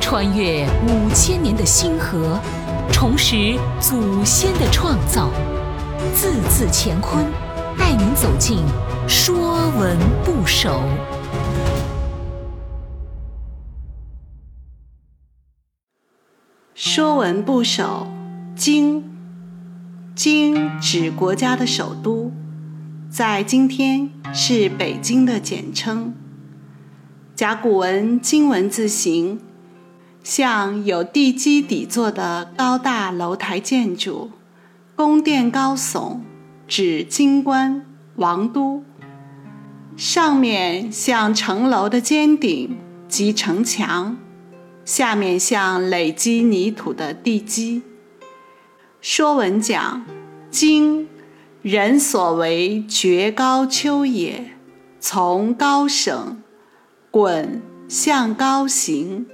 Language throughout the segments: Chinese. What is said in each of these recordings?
穿越五千年的星河，重拾祖先的创造，字字乾坤，带您走进《说文不首》。《说文不首》京，京指国家的首都，在今天是北京的简称。甲骨文金文字形，像有地基底座的高大楼台建筑，宫殿高耸，指京官王都。上面像城楼的尖顶及城墙，下面像累积泥土的地基。说文讲，京，人所为绝高丘也，从高省。滚向高行，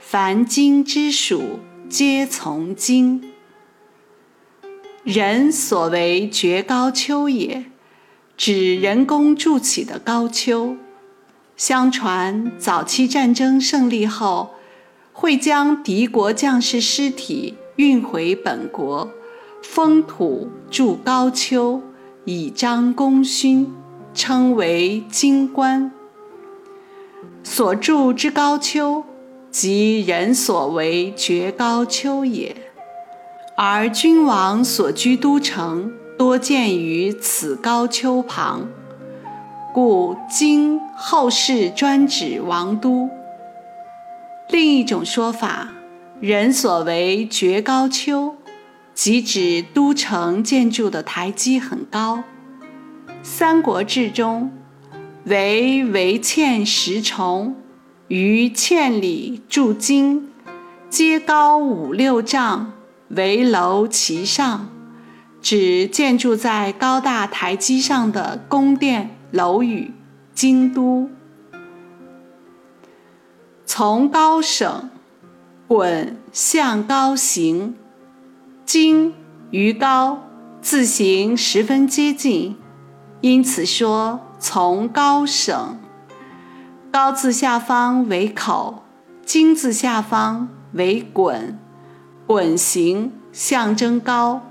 凡经之属，皆从经。人所为绝高丘也，指人工筑起的高丘。相传早期战争胜利后，会将敌国将士尸体运回本国，封土筑高丘，以彰功勋，称为京官。所筑之高丘，即人所为绝高丘也。而君王所居都城，多建于此高丘旁，故今后世专指王都。另一种说法，人所为绝高丘，即指都城建筑的台基很高。《三国志》中。为围堑十重，于堑里筑京，皆高五六丈，围楼其上，指建筑在高大台基上的宫殿楼宇。京都从高省滚向高行，京与高字形十分接近，因此说。从高省，高字下方为口，金字下方为滚，滚形象征高。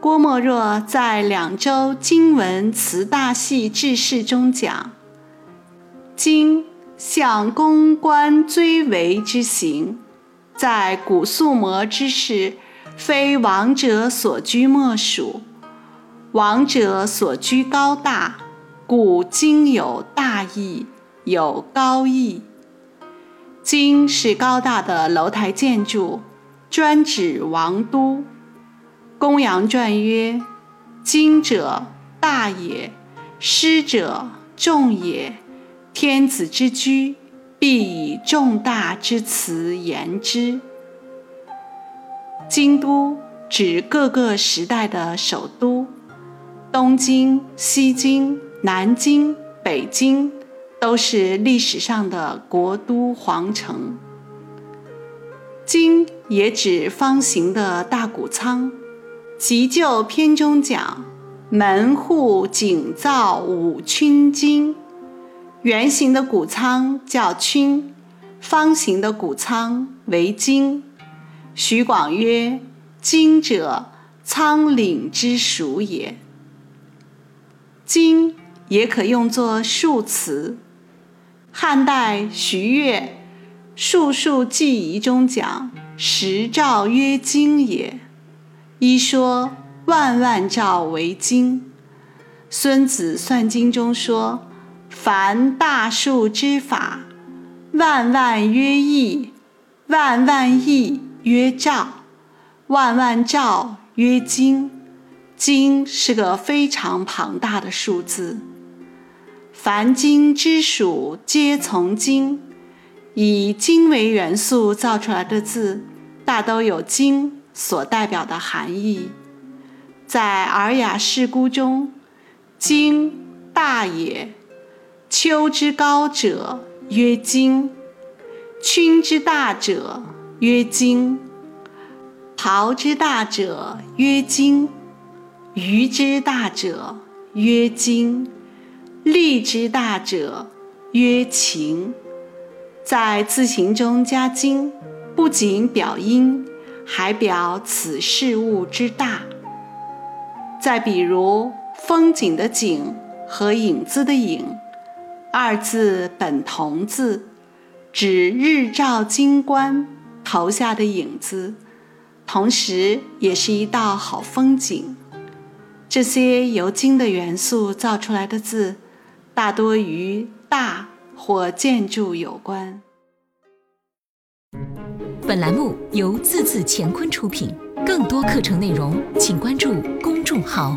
郭沫若在《两周经文词大系志释》中讲：“经象公关追围之形，在古素魔之世，非王者所居莫属。王者所居高大。”故今有大义，有高义。今是高大的楼台建筑，专指王都。公羊传曰：“今者大也，师者众也。天子之居，必以重大之辞言之。”京都指各个时代的首都，东京、西京。南京、北京都是历史上的国都皇城。京也指方形的大谷仓。急救篇中讲：“门户井造五醑京。”圆形的谷仓叫醑，方形的谷仓为京。徐广曰：“京者，仓廪之属也。”京。也可用作数词。汉代徐悦《数数记遗》中讲：“十兆曰经也。”一说万万兆为经。孙子算经中说：“凡大数之法，万万曰亿，万万亿曰兆，万万兆曰经。经是个非常庞大的数字。凡经之属，皆从经。以经为元素造出来的字，大都有经所代表的含义。在《尔雅释孤》中，“经大也，丘之高者曰经，醑之大者曰经，庖之大者曰经，鱼之大者曰经。力之大者曰情，在字形中加金，不仅表音，还表此事物之大。再比如“风景”的“景”和“影子”的“影”，二字本同字，指日照金冠投下的影子，同时也是一道好风景。这些由金的元素造出来的字，大多与大。或建筑有关。本栏目由字字乾坤出品，更多课程内容请关注公众号。